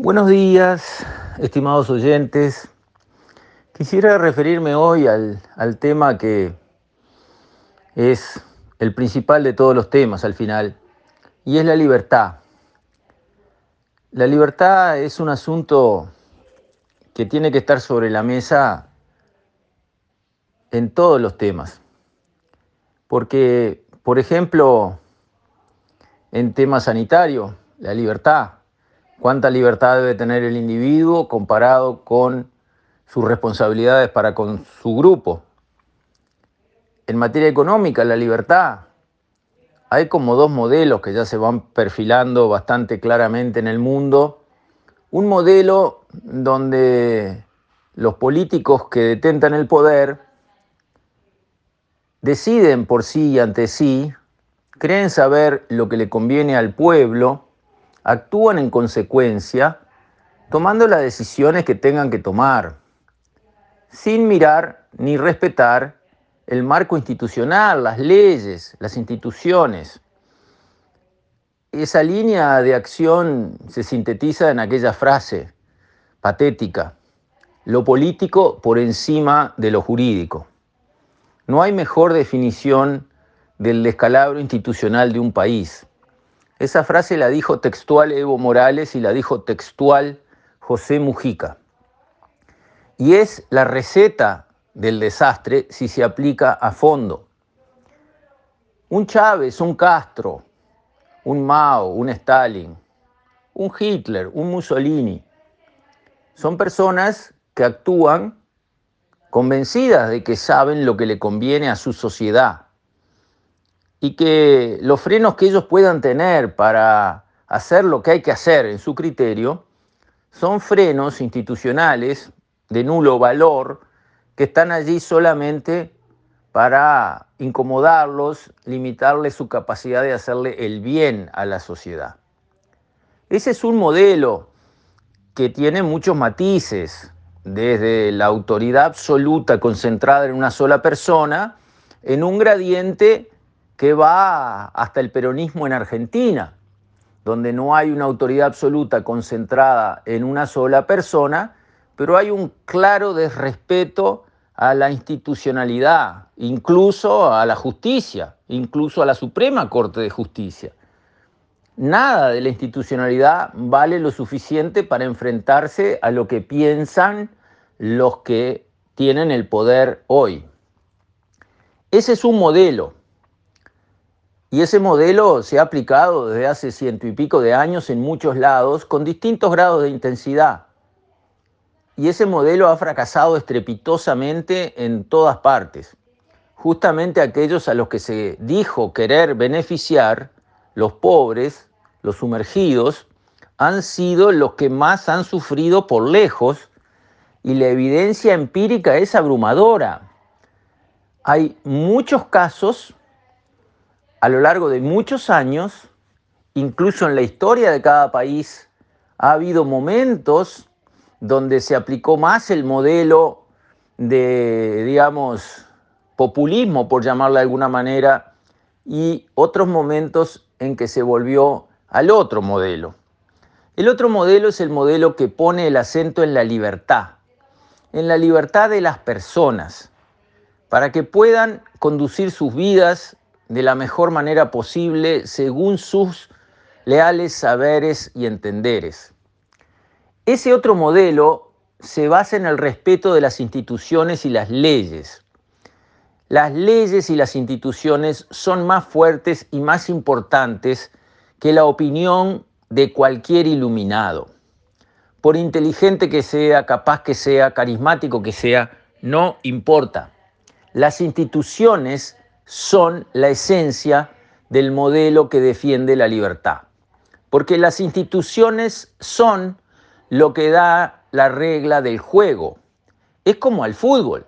Buenos días, estimados oyentes. Quisiera referirme hoy al, tema que es el principal de todos los temas al final, y es la libertad. La libertad es un asunto que tiene que estar sobre la mesa en todos los temas. Porque, por ejemplo, en tema sanitario, la libertad cuánta libertad debe tener el individuo comparado con sus responsabilidades para con su grupo. En materia económica, la libertad. Hay como dos modelos que ya se van perfilando bastante claramente en el mundo. Un modelo donde los políticos que detentan el poder deciden por sí y ante sí, creen saber lo que le conviene al pueblo, actúan en consecuencia, tomando las decisiones que tengan que tomar, sin mirar ni respetar el marco institucional, las leyes, las instituciones. Esa línea de acción se sintetiza en aquella frase patética, lo político por encima de lo jurídico. No hay mejor definición del descalabro institucional de un país. Esa frase la dijo textual Evo Morales y la dijo textual José Mujica. Y es la receta del desastre si se aplica a fondo. Un Chávez, un Castro, un Mao, un Stalin, un Hitler, un Mussolini, son personas que actúan convencidas de que saben lo que le conviene a su sociedad y que los frenos que ellos puedan tener para hacer lo que hay que hacer en su criterio son frenos institucionales de nulo valor que están allí solamente para incomodarlos, limitarles su capacidad de hacerle el bien a la sociedad. Ese es un modelo que tiene muchos matices, desde la autoridad absoluta concentrada en una sola persona, en un gradiente que va hasta el peronismo en Argentina, donde no hay una autoridad absoluta concentrada en una sola persona, pero hay un claro desrespeto a la institucionalidad, incluso a la justicia, incluso a la Suprema Corte de Justicia. Nada de la institucionalidad vale lo suficiente para enfrentarse a lo que piensan los que tienen el poder hoy. Ese es un modelo y ese modelo se ha aplicado desde hace ciento y pico de años en muchos lados con distintos grados de intensidad. Y ese modelo ha fracasado estrepitosamente en todas partes. Justamente aquellos a los que se dijo querer beneficiar, los pobres, los sumergidos, han sido los que más han sufrido por lejos y la evidencia empírica es abrumadora. Hay muchos casos a lo largo de muchos años, incluso en la historia de cada país, ha habido momentos donde se aplicó más el modelo de, digamos, populismo, por llamarlo de alguna manera, y otros momentos en que se volvió al otro modelo. El otro modelo es el modelo que pone el acento en la libertad, en la libertad de las personas, para que puedan conducir sus vidas de la mejor manera posible según sus leales saberes y entenderes. Ese otro modelo se basa en el respeto de las instituciones y las leyes. Las leyes y las instituciones son más fuertes y más importantes que la opinión de cualquier iluminado. Por inteligente que sea, capaz que sea, carismático que sea, no importa. Las instituciones son la esencia del modelo que defiende la libertad. Porque las instituciones son lo que da la regla del juego. Es como al fútbol.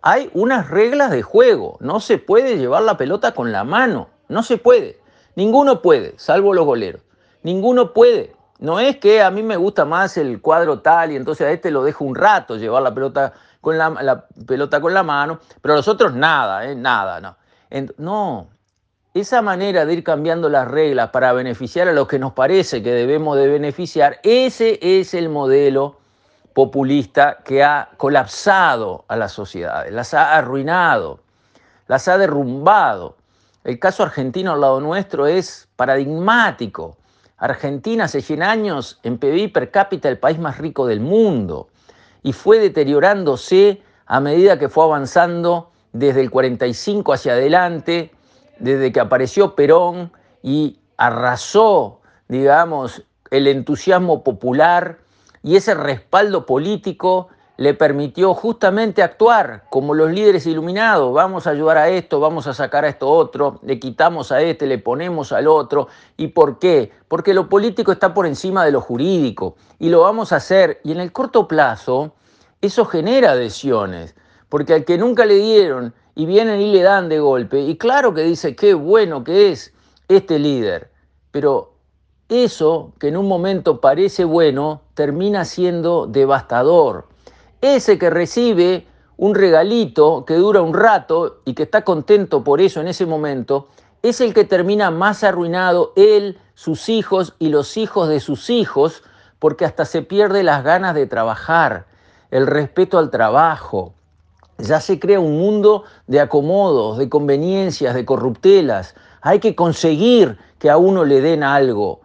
Hay unas reglas de juego. No se puede llevar la pelota con la mano. No se puede. Ninguno puede, salvo los goleros. Ninguno puede. No es que a mí me gusta más el cuadro tal y entonces a este lo dejo un rato llevar la pelota con la, pelota con la mano, pero a los otros nada, ¿eh? nada, no no, esa manera de ir cambiando las reglas para beneficiar a los que nos parece que debemos de beneficiar, ese es el modelo populista que ha colapsado a las sociedades, las ha arruinado, las ha derrumbado. El caso argentino al lado nuestro es paradigmático. Argentina hace 100 años en PBI per cápita el país más rico del mundo y fue deteriorándose a medida que fue avanzando desde el 45 hacia adelante, desde que apareció Perón y arrasó, digamos, el entusiasmo popular y ese respaldo político le permitió justamente actuar como los líderes iluminados. Vamos a ayudar a esto, vamos a sacar a esto otro, le quitamos a este, le ponemos al otro. ¿Y por qué? Porque lo político está por encima de lo jurídico y lo vamos a hacer. Y en el corto plazo, eso genera adhesiones, porque al que nunca le dieron y vienen y le dan de golpe, y claro que dice qué bueno que es este líder, pero eso que en un momento parece bueno termina siendo devastador ese que recibe un regalito que dura un rato y que está contento por eso en ese momento, es el que termina más arruinado, él, sus hijos y los hijos de sus hijos, porque hasta se pierde las ganas de trabajar, el respeto al trabajo. Ya se crea un mundo de acomodos, de conveniencias, de corruptelas. Hay que conseguir que a uno le den algo,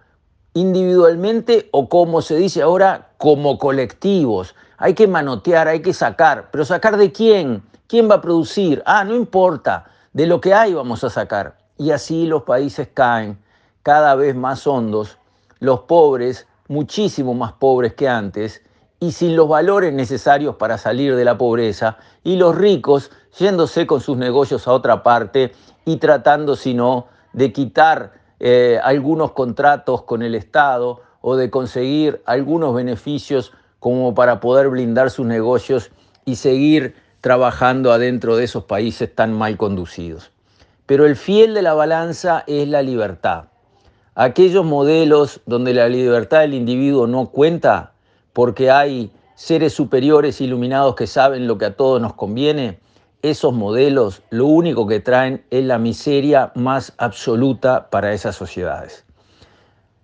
individualmente o como se dice ahora, como colectivos. Hay que manotear, hay que sacar, pero sacar de quién? ¿Quién va a producir? Ah, no importa, de lo que hay vamos a sacar. Y así los países caen cada vez más hondos, los pobres muchísimo más pobres que antes y sin los valores necesarios para salir de la pobreza, y los ricos yéndose con sus negocios a otra parte y tratando, si no, de quitar eh, algunos contratos con el Estado o de conseguir algunos beneficios como para poder blindar sus negocios y seguir trabajando adentro de esos países tan mal conducidos. Pero el fiel de la balanza es la libertad. Aquellos modelos donde la libertad del individuo no cuenta porque hay seres superiores iluminados que saben lo que a todos nos conviene, esos modelos lo único que traen es la miseria más absoluta para esas sociedades.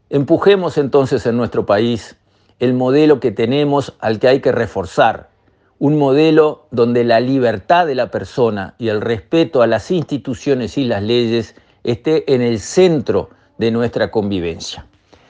Empujemos entonces en nuestro país el modelo que tenemos al que hay que reforzar, un modelo donde la libertad de la persona y el respeto a las instituciones y las leyes esté en el centro de nuestra convivencia.